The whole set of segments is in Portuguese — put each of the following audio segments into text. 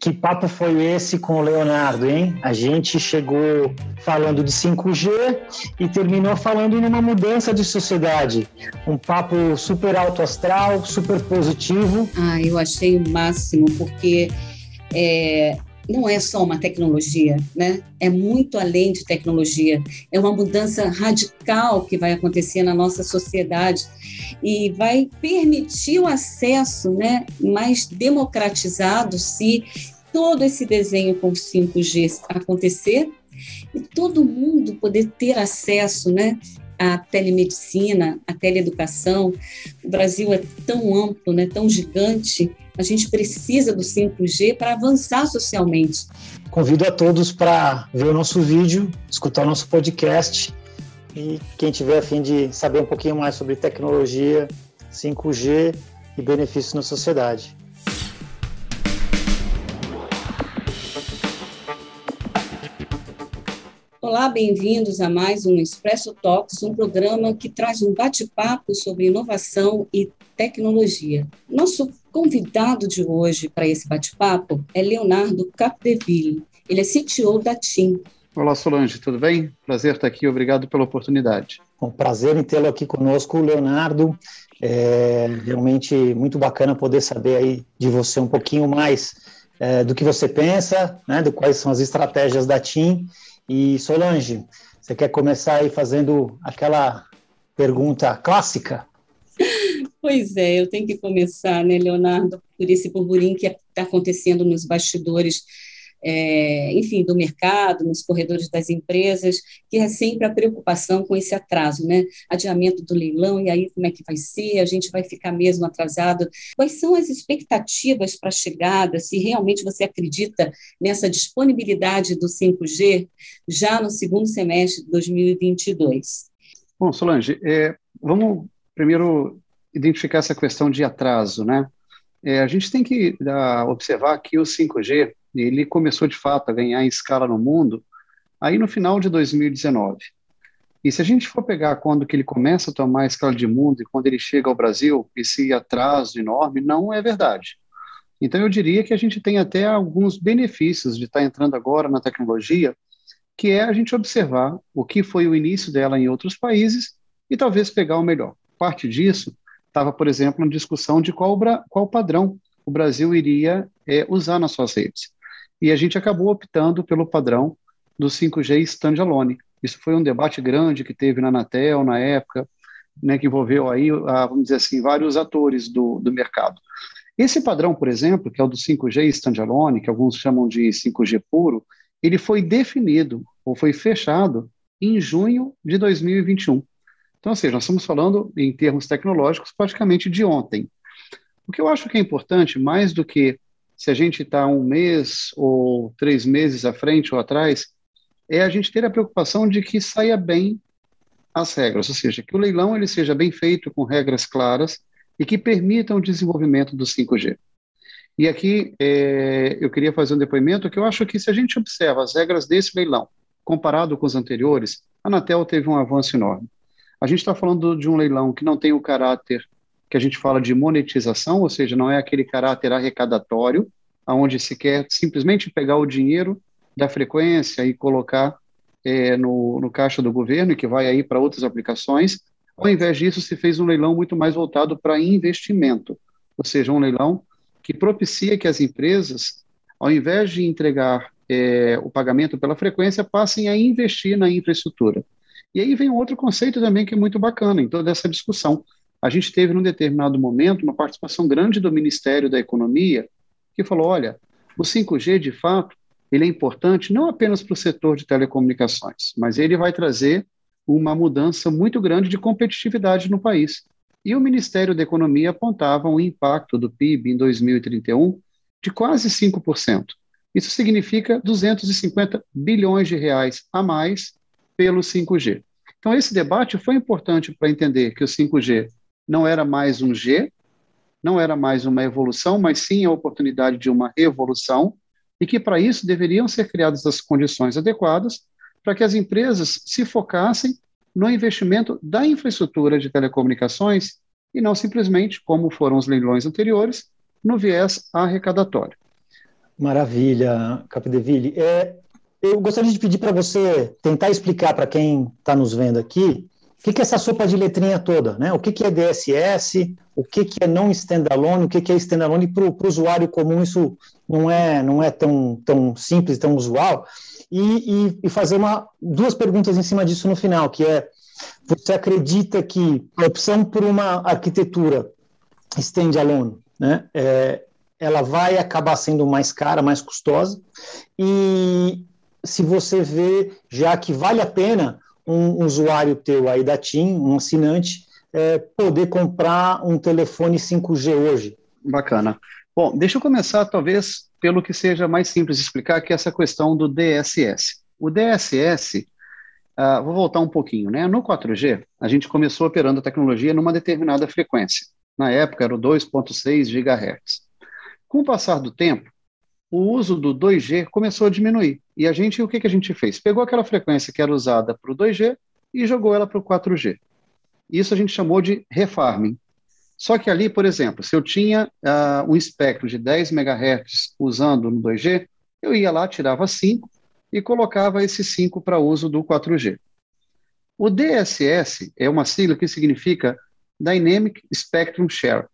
Que papo foi esse com o Leonardo, hein? A gente chegou falando de 5G e terminou falando numa mudança de sociedade. Um papo super alto astral, super positivo. Ah, eu achei o máximo, porque é, não é só uma tecnologia, né? É muito além de tecnologia. É uma mudança radical que vai acontecer na nossa sociedade e vai permitir o acesso, né, mais democratizado se todo esse desenho com 5G acontecer e todo mundo poder ter acesso, né, à telemedicina, à teleeducação. O Brasil é tão amplo, né, tão gigante, a gente precisa do 5G para avançar socialmente. Convido a todos para ver o nosso vídeo, escutar o nosso podcast e quem tiver a fim de saber um pouquinho mais sobre tecnologia, 5G e benefícios na sociedade. Olá, bem-vindos a mais um Expresso Talks, um programa que traz um bate-papo sobre inovação e tecnologia. Nosso convidado de hoje para esse bate-papo é Leonardo Capdeville. Ele é CTO da TIM. Olá, Solange, tudo bem? Prazer estar aqui, obrigado pela oportunidade. Um prazer em tê-lo aqui conosco, Leonardo. É realmente muito bacana poder saber aí de você um pouquinho mais é, do que você pensa, né, do quais são as estratégias da TIM e Solange, você quer começar aí fazendo aquela pergunta clássica? Pois é, eu tenho que começar, né, Leonardo, por esse burburinho que está acontecendo nos bastidores é, enfim, do mercado, nos corredores das empresas, que é sempre a preocupação com esse atraso, né? Adiamento do leilão, e aí como é que vai ser? A gente vai ficar mesmo atrasado? Quais são as expectativas para a chegada? Se realmente você acredita nessa disponibilidade do 5G já no segundo semestre de 2022? Bom, Solange, é, vamos primeiro identificar essa questão de atraso, né? É, a gente tem que observar que o 5G ele começou de fato a ganhar escala no mundo aí no final de 2019. E se a gente for pegar quando que ele começa a tomar escala de mundo e quando ele chega ao Brasil, esse atraso enorme não é verdade. Então eu diria que a gente tem até alguns benefícios de estar entrando agora na tecnologia, que é a gente observar o que foi o início dela em outros países e talvez pegar o melhor. Parte disso estava, por exemplo, na discussão de qual, qual padrão o Brasil iria é, usar nas suas redes e a gente acabou optando pelo padrão do 5G standalone. Isso foi um debate grande que teve na Anatel na época, né, que envolveu aí, ah, vamos dizer assim, vários atores do, do mercado. Esse padrão, por exemplo, que é o do 5G standalone, que alguns chamam de 5G puro, ele foi definido ou foi fechado em junho de 2021. Então, ou seja, nós estamos falando em termos tecnológicos praticamente de ontem. O que eu acho que é importante, mais do que se a gente está um mês ou três meses à frente ou atrás, é a gente ter a preocupação de que saia bem as regras, ou seja, que o leilão ele seja bem feito com regras claras e que permitam o desenvolvimento do 5G. E aqui é, eu queria fazer um depoimento que eu acho que se a gente observa as regras desse leilão, comparado com os anteriores, a Anatel teve um avanço enorme. A gente está falando de um leilão que não tem o caráter que a gente fala de monetização, ou seja, não é aquele caráter arrecadatório, onde se quer simplesmente pegar o dinheiro da frequência e colocar é, no, no caixa do governo, que vai aí para outras aplicações. Ao invés disso, se fez um leilão muito mais voltado para investimento, ou seja, um leilão que propicia que as empresas, ao invés de entregar é, o pagamento pela frequência, passem a investir na infraestrutura. E aí vem outro conceito também que é muito bacana em toda essa discussão, a gente teve, num determinado momento, uma participação grande do Ministério da Economia, que falou: olha, o 5G, de fato, ele é importante não apenas para o setor de telecomunicações, mas ele vai trazer uma mudança muito grande de competitividade no país. E o Ministério da Economia apontava um impacto do PIB em 2031 de quase 5%. Isso significa 250 bilhões de reais a mais pelo 5G. Então, esse debate foi importante para entender que o 5G não era mais um G, não era mais uma evolução, mas sim a oportunidade de uma revolução, e que para isso deveriam ser criadas as condições adequadas para que as empresas se focassem no investimento da infraestrutura de telecomunicações e não simplesmente, como foram os leilões anteriores, no viés arrecadatório. Maravilha, Capdeville. É, eu gostaria de pedir para você tentar explicar para quem está nos vendo aqui o que, que é essa sopa de letrinha toda, né? O que, que é DSS, o que, que é não standalone, o que, que é standalone para o usuário comum, isso não é, não é tão, tão simples, tão usual. E, e, e, fazer uma, duas perguntas em cima disso no final, que é, você acredita que a opção por uma arquitetura standalone, né, é, ela vai acabar sendo mais cara, mais custosa, e se você vê já que vale a pena um usuário teu aí da TIM, um assinante, é, poder comprar um telefone 5G hoje? Bacana. Bom, deixa eu começar talvez pelo que seja mais simples de explicar, que é essa questão do DSS. O DSS, uh, ah, vou voltar um pouquinho, né? No 4G, a gente começou operando a tecnologia numa determinada frequência. Na época era o 2.6 GHz. Com o passar do tempo, o uso do 2G começou a diminuir. E a gente, o que, que a gente fez? Pegou aquela frequência que era usada para o 2G e jogou ela para o 4G. Isso a gente chamou de refarming. Só que ali, por exemplo, se eu tinha uh, um espectro de 10 MHz usando no 2G, eu ia lá, tirava 5 e colocava esse 5 para uso do 4G. O DSS é uma sigla que significa Dynamic Spectrum Share.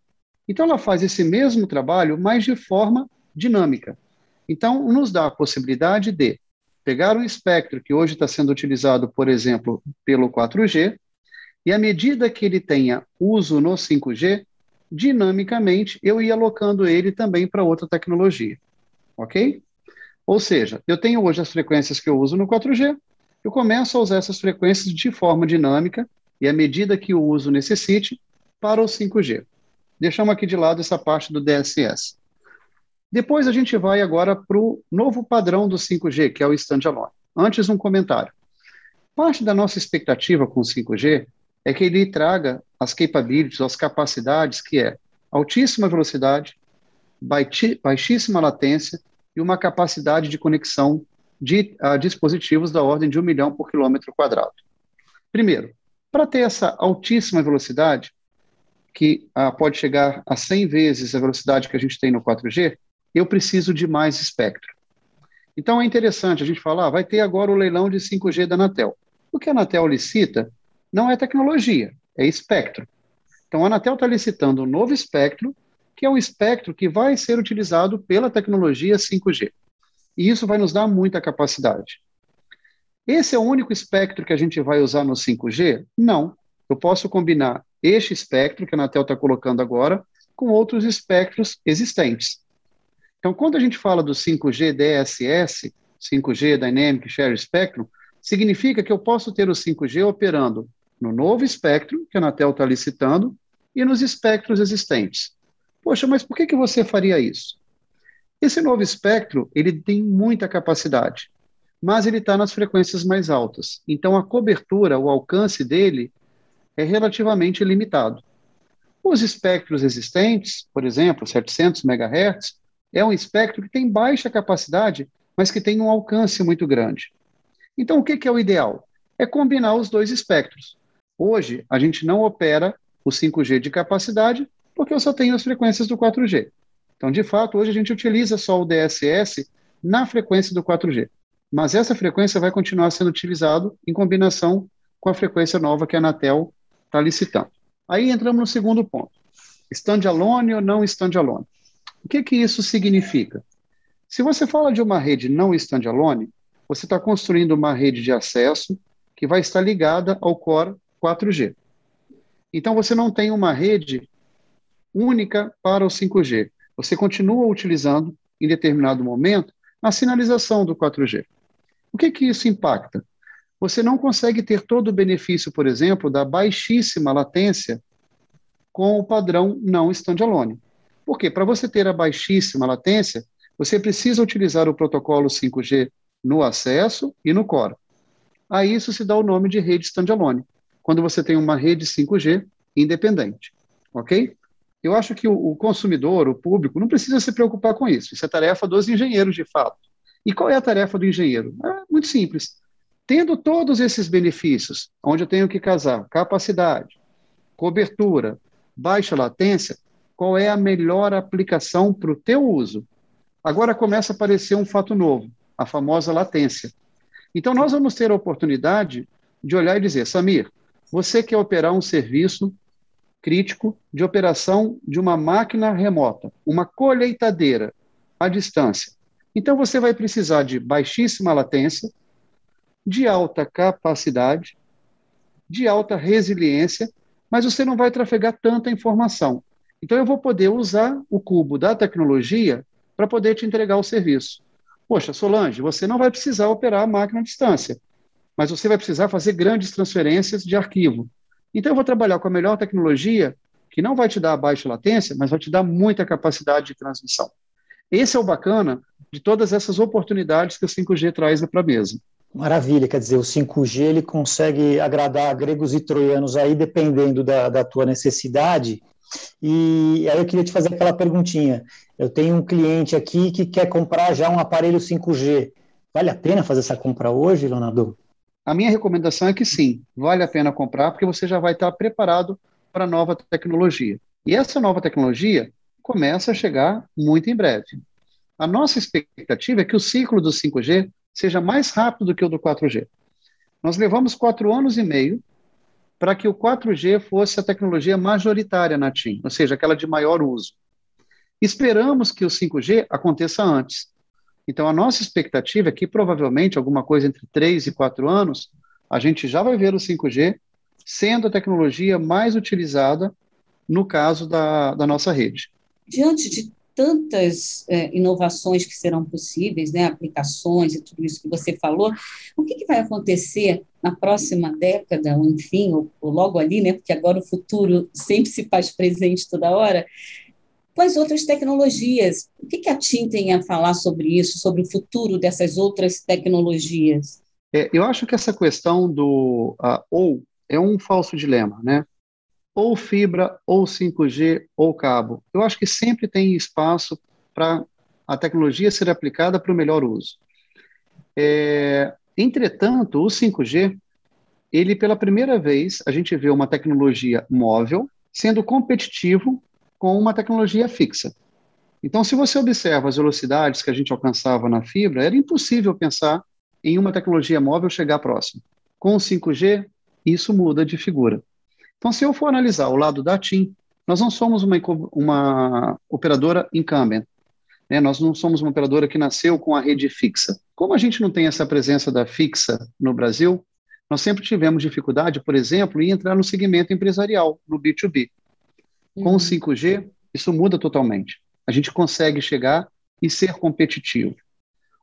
Então, ela faz esse mesmo trabalho, mas de forma dinâmica. Então, nos dá a possibilidade de pegar um espectro que hoje está sendo utilizado, por exemplo, pelo 4G, e à medida que ele tenha uso no 5G, dinamicamente eu ia alocando ele também para outra tecnologia. Ok? Ou seja, eu tenho hoje as frequências que eu uso no 4G, eu começo a usar essas frequências de forma dinâmica e à medida que o uso necessite, para o 5G. Deixamos aqui de lado essa parte do DSS. Depois a gente vai agora para o novo padrão do 5G, que é o standalone. Antes, um comentário. Parte da nossa expectativa com o 5G é que ele traga as capabilities, as capacidades, que é altíssima velocidade, baixíssima latência e uma capacidade de conexão de dispositivos da ordem de um milhão por quilômetro quadrado. Primeiro, para ter essa altíssima velocidade, que pode chegar a 100 vezes a velocidade que a gente tem no 4G, eu preciso de mais espectro. Então é interessante a gente falar, ah, vai ter agora o leilão de 5G da Anatel. O que a Anatel licita não é tecnologia, é espectro. Então a Anatel está licitando um novo espectro, que é um espectro que vai ser utilizado pela tecnologia 5G. E isso vai nos dar muita capacidade. Esse é o único espectro que a gente vai usar no 5G? Não. Eu posso combinar este espectro que a Anatel está colocando agora com outros espectros existentes. Então, quando a gente fala do 5G DSS, 5G Dynamic Share Spectrum, significa que eu posso ter o 5G operando no novo espectro, que a Anatel está licitando, e nos espectros existentes. Poxa, mas por que, que você faria isso? Esse novo espectro, ele tem muita capacidade, mas ele está nas frequências mais altas. Então, a cobertura, o alcance dele é relativamente limitado. Os espectros existentes, por exemplo, 700 MHz, é um espectro que tem baixa capacidade, mas que tem um alcance muito grande. Então, o que, é o ideal? É combinar os dois espectros. Hoje, a gente não opera o 5G de capacidade, porque eu só tenho as frequências do 4G. Então, de fato, hoje a gente utiliza só o DSS na frequência do 4G. Mas essa frequência vai continuar sendo utilizada em combinação com a frequência nova que a Anatel está licitando. Aí entramos no segundo ponto. Standalone ou não standalone? O que, que isso significa? Se você fala de uma rede não standalone, você está construindo uma rede de acesso que vai estar ligada ao Core 4G. Então, você não tem uma rede única para o 5G. Você continua utilizando, em determinado momento, a sinalização do 4G. O que, que isso impacta? Você não consegue ter todo o benefício, por exemplo, da baixíssima latência com o padrão não standalone. Por quê? Para você ter a baixíssima latência, você precisa utilizar o protocolo 5G no acesso e no core. A isso se dá o nome de rede standalone, quando você tem uma rede 5G independente, ok? Eu acho que o, consumidor, o público, não precisa se preocupar com isso. Isso é tarefa dos engenheiros, de fato. E qual é a tarefa do engenheiro? É muito simples. Tendo todos esses benefícios, onde eu tenho que casar capacidade, cobertura, baixa latência, qual é a melhor aplicação para o teu uso. Agora começa a aparecer um fato novo, a famosa latência. Então, nós vamos ter a oportunidade de olhar e dizer: Samir, você quer operar um serviço crítico de operação de uma máquina remota, uma colheitadeira à distância. Então, você vai precisar de baixíssima latência, de alta capacidade, de alta resiliência, mas você não vai trafegar tanta informação. Então, eu vou poder usar o cubo da tecnologia para poder te entregar o serviço. Poxa, Solange, você não vai precisar operar a máquina à distância, mas você vai precisar fazer grandes transferências de arquivo. Então, eu vou trabalhar com a melhor tecnologia, que não vai te dar baixa latência, mas vai te dar muita capacidade de transmissão. Esse é o bacana de todas essas oportunidades que o 5G traz para a mesa. Maravilha, quer dizer, o 5G ele consegue agradar gregos e troianos aí, dependendo da, da tua necessidade. E aí eu queria te fazer aquela perguntinha. Eu tenho um cliente aqui que quer comprar já um aparelho 5G. Vale a pena fazer essa compra hoje, Leonardo? A minha recomendação é que sim, vale a pena comprar, porque você já vai estar preparado para a nova tecnologia. E essa nova tecnologia começa a chegar muito em breve. A nossa expectativa é que o ciclo do 5G seja mais rápido do que o do 4G. Nós levamos quatro anos e meio para que o 4G fosse a tecnologia majoritária na TIM, ou seja, aquela de maior uso. Esperamos que o 5G aconteça antes. Então, a nossa expectativa é que provavelmente, alguma coisa entre 3 e 4 anos, a gente já vai ver o 5G sendo a tecnologia mais utilizada no caso da, da nossa rede. Diante de tantas é, inovações que serão possíveis, né, aplicações e tudo isso que você falou, o que, que vai acontecer na próxima década, ou enfim, ou, ou, logo ali, né, porque agora o futuro sempre se faz presente toda hora, com as outras tecnologias? O que, que a TIM tem a falar sobre isso, sobre o futuro dessas outras tecnologias? É, eu acho que essa questão do uh, ou é um falso dilema, né? Ou fibra, ou 5G, ou cabo. Eu acho que sempre tem espaço para a tecnologia ser aplicada para o melhor uso. É, entretanto, o 5G, ele pela primeira vez, a gente vê uma tecnologia móvel sendo competitivo com uma tecnologia fixa. Então, se você observa as velocidades que a gente alcançava na fibra, era impossível pensar em uma tecnologia móvel chegar próximo. Com o 5G, isso muda de figura. Então, se eu for analisar o lado da TIM, nós não somos uma, uma operadora incumbent, né? nós não somos uma operadora que nasceu com a rede fixa. Como a gente não tem essa presença da fixa no Brasil, nós sempre tivemos dificuldade, por exemplo, em entrar no segmento empresarial, no B2B. Com o 5G, uhum. isso muda totalmente. A gente consegue chegar e ser competitivo.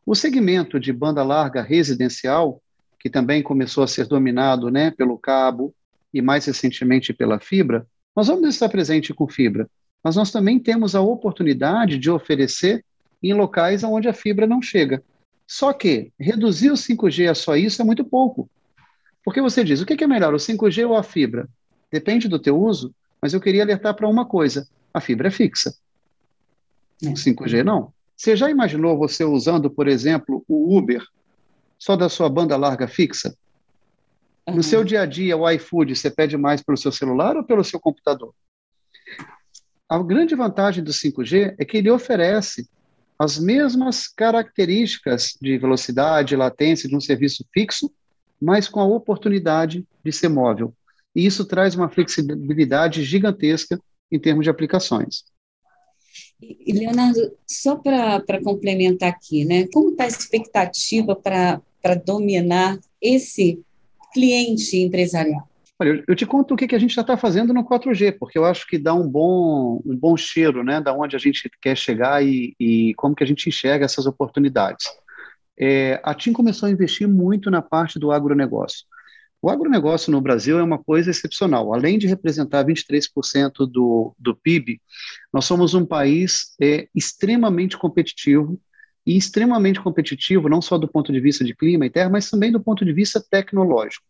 O segmento de banda larga residencial, que também começou a ser dominado né, pelo cabo, e mais recentemente pela fibra, nós vamos estar presente com fibra, mas nós também temos a oportunidade de oferecer em locais onde a fibra não chega. Só que reduzir o 5G a só isso é muito pouco. Porque você diz, o que é melhor, o 5G ou a fibra? Depende do teu uso, mas eu queria alertar para uma coisa, a fibra é fixa. O 5G não. Você já imaginou você usando, por exemplo, o Uber só da sua banda larga fixa? Uhum. No seu dia a dia, o iFood, você pede mais pelo seu celular ou pelo seu computador? A grande vantagem do 5G é que ele oferece as mesmas características de velocidade e latência de um serviço fixo, mas com a oportunidade de ser móvel. E isso traz uma flexibilidade gigantesca em termos de aplicações. E, Leonardo, só para complementar aqui, né, como está a expectativa para dominar esse cliente empresarial? Olha, eu te conto o que, a gente já está fazendo no 4G, porque eu acho que dá um bom, um bom cheiro, né, da onde a gente quer chegar e, e como que a gente enxerga essas oportunidades. É, a TIM começou a investir muito na parte do agronegócio. O agronegócio no Brasil é uma coisa excepcional. Além de representar 23% do, do PIB, nós somos um país é, extremamente competitivo e extremamente competitivo, não só do ponto de vista de clima e terra, mas também do ponto de vista tecnológico.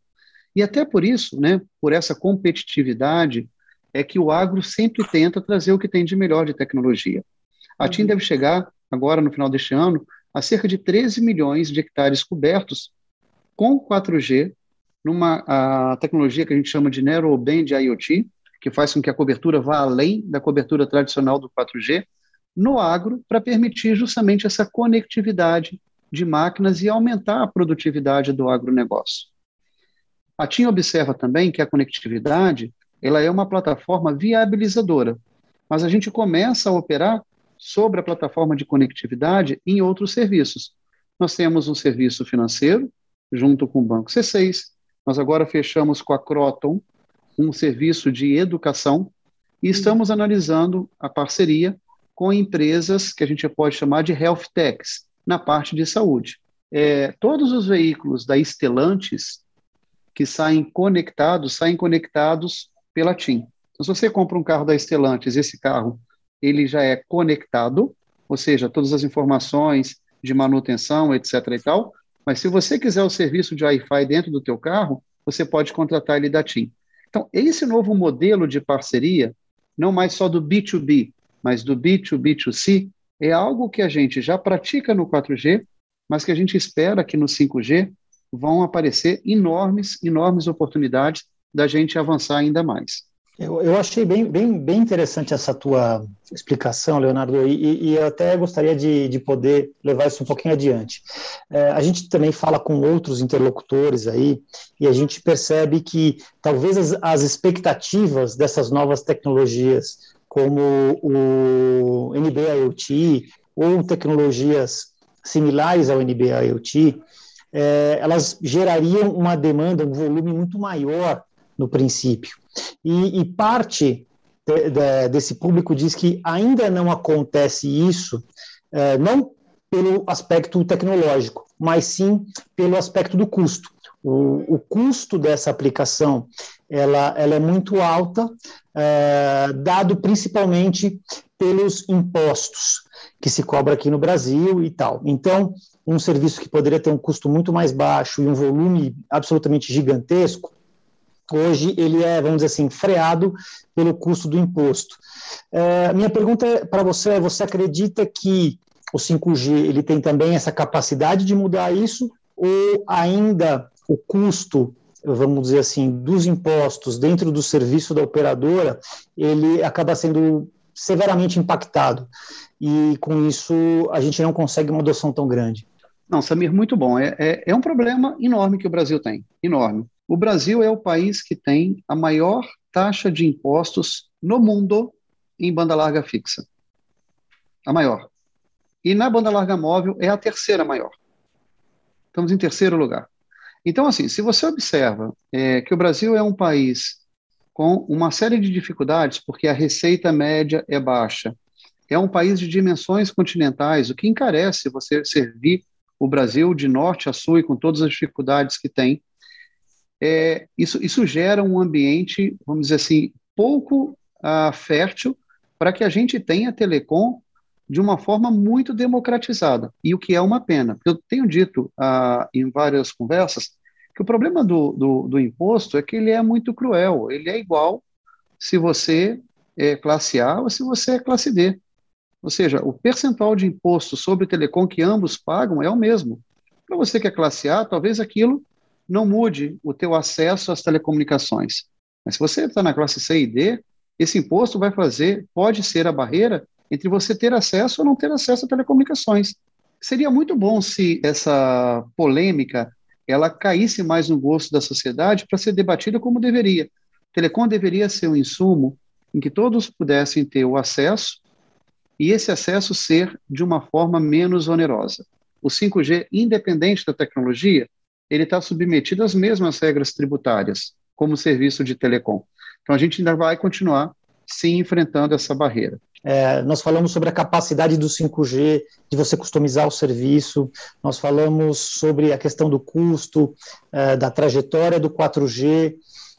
E até por isso, né, por essa competitividade, é que o agro sempre tenta trazer o que tem de melhor de tecnologia. A TIM uhum. deve chegar, agora no final deste ano, a cerca de 13 milhões de hectares cobertos com 4G, numa a tecnologia que a gente chama de Narrowband IoT, que faz com que a cobertura vá além da cobertura tradicional do 4G, no agro para permitir justamente essa conectividade de máquinas e aumentar a produtividade do agronegócio. A TIM observa também que a conectividade ela é uma plataforma viabilizadora, mas a gente começa a operar sobre a plataforma de conectividade em outros serviços. Nós temos um serviço financeiro, junto com o Banco C6, nós agora fechamos com a Croton um serviço de educação e estamos analisando a parceria com empresas que a gente pode chamar de health techs, na parte de saúde. É, todos os veículos da Stellantis que saem conectados, saem conectados pela TIM. Então, se você compra um carro da Stellantis, esse carro ele já é conectado, ou seja, todas as informações de manutenção, etc. e tal. Mas se você quiser o serviço de Wi-Fi dentro do teu carro, você pode contratar ele da TIM. Então, esse novo modelo de parceria, não mais só do B2B, mas do B2B2C, é algo que a gente já pratica no 4G, mas que a gente espera que no 5G vão aparecer enormes, enormes oportunidades da gente avançar ainda mais. Eu, eu achei bem, bem, bem interessante essa tua explicação, Leonardo, e, e eu até gostaria de, de poder levar isso um pouquinho adiante. É, a gente também fala com outros interlocutores aí, e a gente percebe que talvez as, as expectativas dessas novas tecnologias, como o NB-IoT ou tecnologias similares ao NB-IoT, é, elas gerariam uma demanda, um volume muito maior no princípio. E, e parte de, de, desse público diz que ainda não acontece isso, é, não pelo aspecto tecnológico, mas sim pelo aspecto do custo. O, o custo dessa aplicação ela, ela é muito alta, é, dado principalmente pelos impostos que se cobra aqui no Brasil e tal. Então, um serviço que poderia ter um custo muito mais baixo e um volume absolutamente gigantesco, hoje ele é, vamos dizer assim, freado pelo custo do imposto. É, minha pergunta para você é: você acredita que o 5G ele tem também essa capacidade de mudar isso, ou ainda o custo, vamos dizer assim, dos impostos dentro do serviço da operadora, ele acaba sendo severamente impactado e com isso a gente não consegue uma adoção tão grande? Não, Samir, muito bom. É, é, é um problema enorme que o Brasil tem, enorme. O Brasil é o país que tem a maior taxa de impostos no mundo em banda larga fixa. A maior. E na banda larga móvel é a terceira maior. Estamos em terceiro lugar. Então, assim, se você observa é, que o Brasil é um país com uma série de dificuldades, porque a receita média é baixa, é um país de dimensões continentais, o que encarece você servir o Brasil de norte a sul e com todas as dificuldades que tem, é, isso, isso gera um ambiente, vamos dizer assim, pouco uh, fértil para que a gente tenha telecom de uma forma muito democratizada, e o que é uma pena. Eu tenho dito uh, em várias conversas que o problema do, do, do, imposto é que ele é muito cruel, ele é igual se você é classe A ou se você é classe D. Ou seja, o percentual de imposto sobre telecom que ambos pagam é o mesmo. Para você que é classe A, talvez aquilo não mude o teu acesso às telecomunicações. Mas se você está na classe C e D, esse imposto vai fazer, pode ser a barreira entre você ter acesso ou não ter acesso a telecomunicações. Seria muito bom se essa polêmica ela caísse mais no gosto da sociedade para ser debatida como deveria. telecom deveria ser um insumo em que todos pudessem ter o acesso e esse acesso ser de uma forma menos onerosa. O 5G, independente da tecnologia, ele está submetido às mesmas regras tributárias, como serviço de telecom. Então, a gente ainda vai continuar sim enfrentando essa barreira. É, nós falamos sobre a capacidade do 5G, de você customizar o serviço, nós falamos sobre a questão do custo, é, da trajetória do 4G,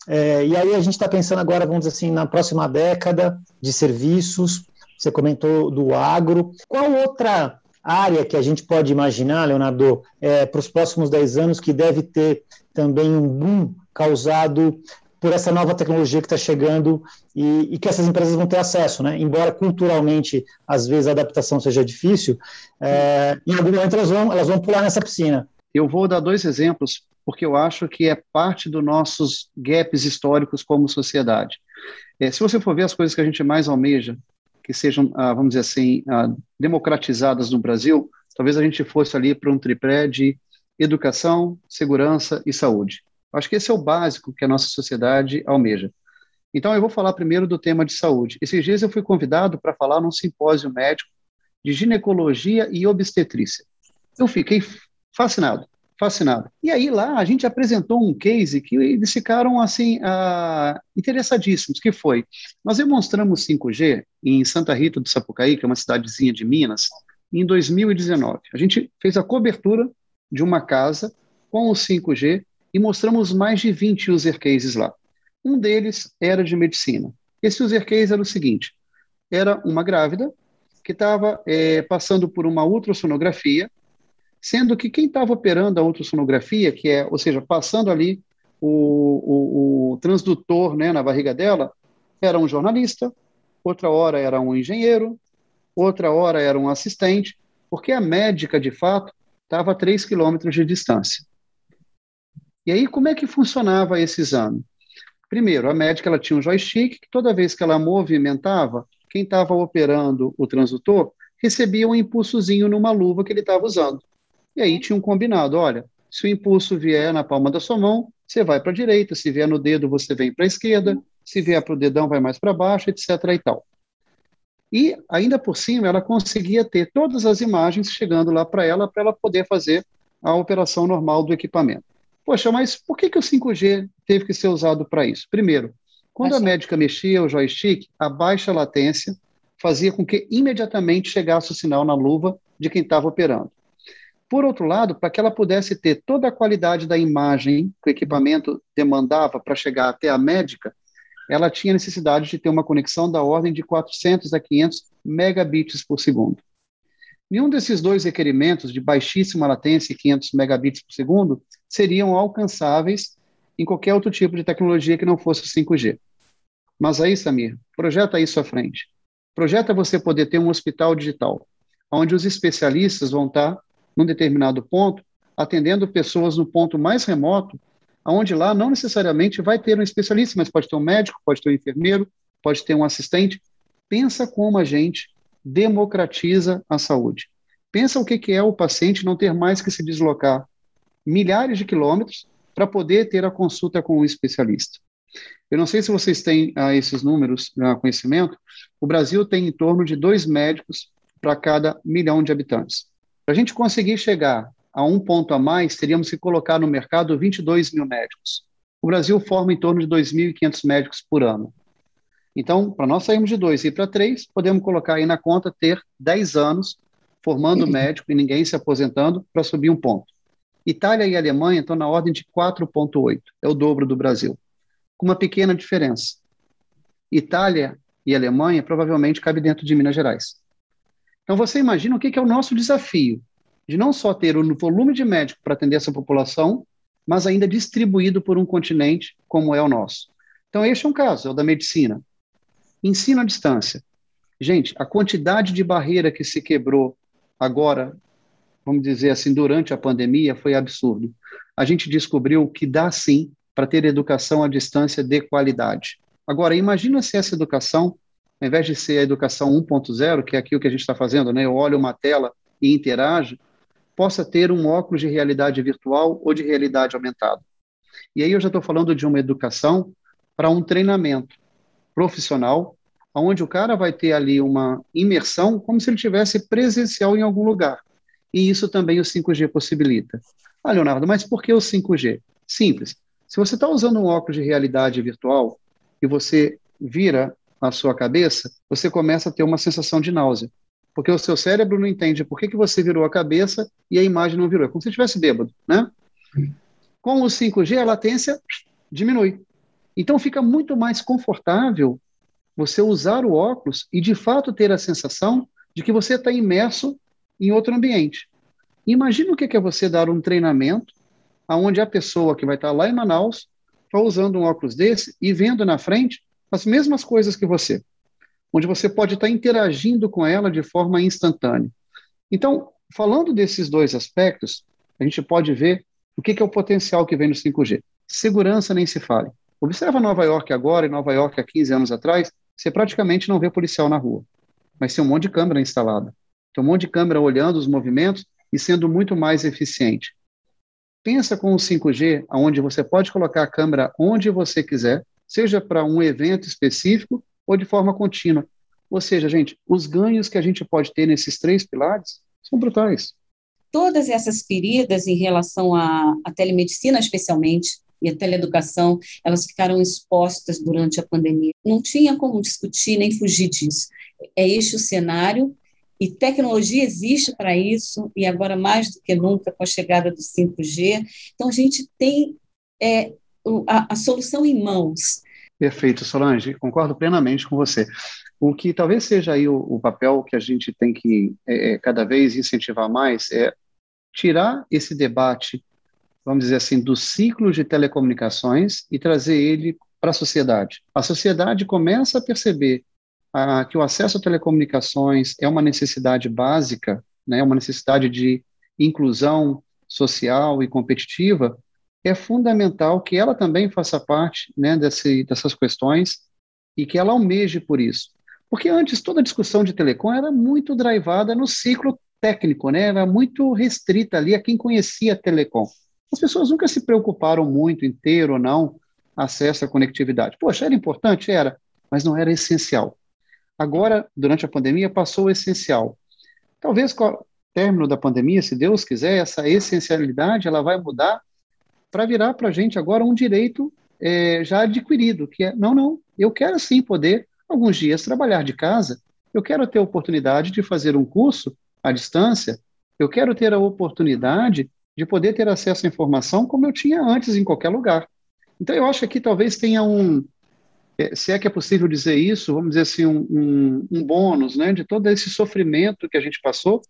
é, e aí a gente está pensando agora, vamos dizer assim, na próxima década de serviços, você comentou do agro. Qual outra área que a gente pode imaginar, Leonardo, é, para os próximos 10 anos, que deve ter também um boom causado por essa nova tecnologia que está chegando e, e, que essas empresas vão ter acesso, né? Embora culturalmente, às vezes, a adaptação seja difícil, é, em algum momento elas vão, elas vão pular nessa piscina. Eu vou dar dois exemplos, porque eu acho que é parte dos nossos gaps históricos como sociedade. É, se você for ver as coisas que a gente mais almeja, que sejam, ah, vamos dizer assim, ah, democratizadas no Brasil, talvez a gente fosse ali para um tripé de educação, segurança e saúde. Acho que esse é o básico que a nossa sociedade almeja. Então, eu vou falar primeiro do tema de saúde. Esses dias eu fui convidado para falar num simpósio médico de ginecologia e obstetrícia. Eu fiquei fascinado, fascinado. E aí lá a gente apresentou um case que eles ficaram assim uh, interessadíssimos, que foi, nós demonstramos 5G em Santa Rita do Sapucaí, que é uma cidadezinha de Minas, em 2019. A gente fez a cobertura de uma casa com o 5G e mostramos mais de 20 user cases lá. Um deles era de medicina. Esse user case era o seguinte: era uma grávida que estava é, passando por uma ultrassonografia, sendo que quem estava operando a ultrassonografia, que é, ou seja, passando ali o, o, o transdutor né, na barriga dela, era um jornalista, outra hora era um engenheiro, outra hora era um assistente, porque a médica, de fato, estava a 3 quilômetros de distância. E aí, como é que funcionava esse exame? Primeiro, a médica ela tinha um joystick que toda vez que ela movimentava, quem estava operando o transdutor recebia um impulsozinho numa luva que ele estava usando. E aí tinha um combinado, olha, se o impulso vier na palma da sua mão, você vai para a direita, se vier no dedo, você vem para a esquerda, se vier para o dedão, vai mais para baixo, etc. e tal. E, ainda por cima, ela conseguia ter todas as imagens chegando lá para ela, para ela poder fazer a operação normal do equipamento. Poxa, mas por que, que o 5G teve que ser usado para isso? Primeiro, quando a médica mexia o joystick, a baixa latência fazia com que imediatamente chegasse o sinal na luva de quem estava operando. Por outro lado, para que ela pudesse ter toda a qualidade da imagem que o equipamento demandava para chegar até a médica, ela tinha necessidade de ter uma conexão da ordem de 400 a 500 megabits por segundo. Nenhum desses dois requerimentos de baixíssima latência e 500 megabits por segundo seriam alcançáveis em qualquer outro tipo de tecnologia que não fosse o 5G. Mas aí, Samir, projeta isso à frente. Projeta você poder ter um hospital digital, onde os especialistas vão estar num determinado ponto, atendendo pessoas no ponto mais remoto, onde lá não necessariamente vai ter um especialista, mas pode ter um médico, pode ter um enfermeiro, pode ter um assistente. Pensa como a gente democratiza a saúde. Pensa o que é o paciente não ter mais que se deslocar milhares de quilômetros para poder ter a consulta com um especialista. Eu não sei se vocês têm ah, esses números, ah, conhecimento, o Brasil tem em torno de dois médicos para cada milhão de habitantes. Para a gente conseguir chegar a um ponto a mais, teríamos que colocar no mercado 22 mil médicos. O Brasil forma em torno de 2.500 médicos por ano. Então, para nós sairmos de dois e ir para três, podemos colocar aí na conta ter 10 anos formando médico e ninguém se aposentando para subir um ponto. Itália e Alemanha estão na ordem de 4,8, é o dobro do Brasil, com uma pequena diferença. Itália e Alemanha provavelmente cabe dentro de Minas Gerais. Então você imagina o que é o nosso desafio de não só ter o volume de médico para atender essa população, mas ainda distribuído por um continente como é o nosso. Então este é um caso, é o da medicina. Ensino à distância. Gente, a quantidade de barreira que se quebrou agora, vamos dizer assim, durante a pandemia foi absurdo. A gente descobriu que dá sim para ter educação à distância de qualidade. Agora, imagina se essa educação, ao invés de ser a educação 1.0, que é aquilo que a gente está fazendo, né? eu olho uma tela e interajo, possa ter um óculos de realidade virtual ou de realidade aumentada. E aí eu já estou falando de uma educação para um treinamento profissional, onde o cara vai ter ali uma imersão como se ele tivesse presencial em algum lugar. E isso também o 5G possibilita. Ah, Leonardo, mas por que o 5G? Simples. Se você está usando um óculos de realidade virtual e você vira a sua cabeça, você começa a ter uma sensação de náusea. Porque o seu cérebro não entende por que, que você virou a cabeça e a imagem não virou. É como se estivesse bêbado, né? Com o 5G, a latência diminui. Então fica muito mais confortável você usar o óculos e de fato ter a sensação de que você está imerso em outro ambiente. Imagina o que é você dar um treinamento aonde a pessoa que vai estar lá em Manaus está usando um óculos desse e vendo na frente as mesmas coisas que você, onde você pode estar interagindo com ela de forma instantânea. Então, falando desses dois aspectos, a gente pode ver o que é o potencial que vem no 5G. Segurança nem se fale. Observa Nova York agora e Nova York há 15 anos atrás, você praticamente não vê policial na rua. mas tem um monte de câmera instalada. Tem um monte de câmera olhando os movimentos e sendo muito mais eficiente. Pensa com o 5G, onde você pode colocar a câmera onde você quiser, seja para um evento específico ou de forma contínua. Ou seja, gente, os ganhos que a gente pode ter nesses três pilares são brutais. Todas essas feridas em relação à, à telemedicina, especialmente, e a teleeducação, elas ficaram expostas durante a pandemia. Não tinha como discutir nem fugir disso. É este o cenário, e tecnologia existe para isso, e agora mais do que nunca com a chegada do 5G. Então, a gente tem é, a, a solução em mãos. Perfeito, Solange, concordo plenamente com você. O que talvez seja aí o, o papel que a gente tem que é, é cada vez incentivar mais é tirar esse debate vamos dizer assim, do ciclo de telecomunicações e trazer ele para a sociedade. A sociedade começa a perceber que o acesso a telecomunicações é uma necessidade básica, né, uma necessidade de inclusão social e competitiva, é fundamental que ela também faça parte né, desse, dessas questões e que ela almeje por isso. Porque antes toda a discussão de telecom era muito drivada no ciclo técnico, né? era muito restrita ali a quem conhecia telecom. As pessoas nunca se preocuparam muito em ter ou não acesso à conectividade. Poxa, era importante? Era, mas não era essencial. Agora, durante a pandemia, passou o essencial. Talvez com o término da pandemia, se Deus quiser, essa essencialidade ela vai mudar para virar para a gente agora um direito é, já adquirido, que é, não, não, eu quero sim poder, alguns dias, trabalhar de casa, eu quero ter a oportunidade de fazer um curso à distância, eu quero ter a oportunidade de poder ter acesso à informação como eu tinha antes em qualquer lugar. Então, eu acho que aqui talvez tenha um, se é que é possível dizer isso, vamos dizer assim, um, um, um bônus né, de todo esse sofrimento que a gente passou,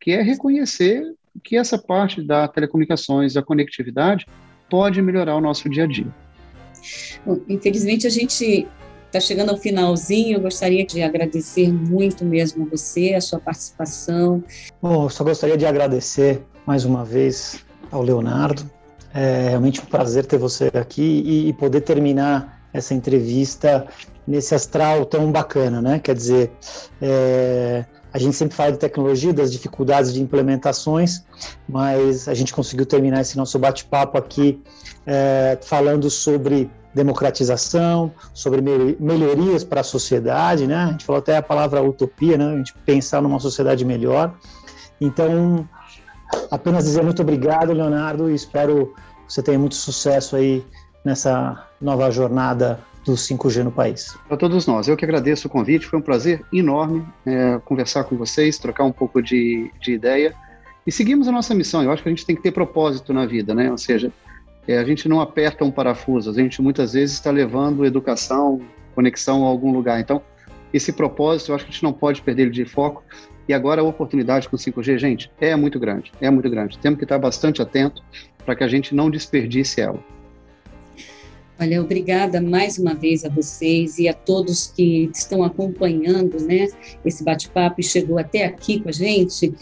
que é reconhecer que essa parte da telecomunicações, da conectividade, pode melhorar o nosso dia a dia. Bom, infelizmente, a gente está chegando ao finalzinho. Eu gostaria de agradecer muito mesmo você, a sua participação. Bom, eu só gostaria de agradecer mais uma vez ao Leonardo. É realmente um prazer ter você aqui e, e poder terminar essa entrevista nesse astral tão bacana, né? Quer dizer, é, a gente sempre fala de tecnologia, das dificuldades de implementações, mas a gente conseguiu terminar esse nosso bate-papo aqui é, falando sobre democratização, sobre melhorias para a sociedade, né? A gente falou até a palavra utopia, né? A gente pensar numa sociedade melhor. Então, apenas dizer muito obrigado, Leonardo, e espero que você tenha muito sucesso aí nessa nova jornada do 5G no país. Para todos nós, eu que agradeço o convite, foi um prazer enorme é, conversar com vocês, trocar um pouco de, de ideia e seguimos a nossa missão. Eu acho que a gente tem que ter propósito na vida, né? Ou seja, é, a gente não aperta um parafuso, a gente muitas vezes está levando educação, conexão a algum lugar. Então, esse propósito, eu acho que a gente não pode perder ele de foco e agora a oportunidade com o 5G, gente, é muito grande, é muito grande. Temos que estar bastante atento para que a gente não desperdice ela. Olha, obrigada mais uma vez a vocês e a todos que estão acompanhando né, esse bate-papo e chegou até aqui com a gente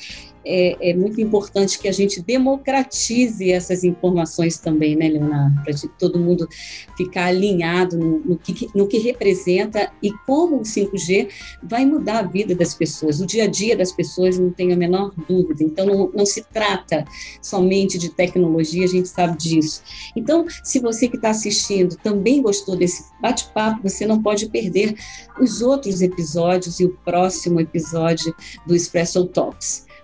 é, é, muito importante que a gente democratize essas informações também, né, Leonardo? Para todo mundo ficar alinhado no, no, que, no que representa e como o 5G vai mudar a vida das pessoas, o dia a dia das pessoas, não tenho a menor dúvida. Então, não, não se trata somente de tecnologia, a gente sabe disso. Então, se você que está assistindo também gostou desse bate-papo, você não pode perder os outros episódios e o próximo episódio do Expresso Talks.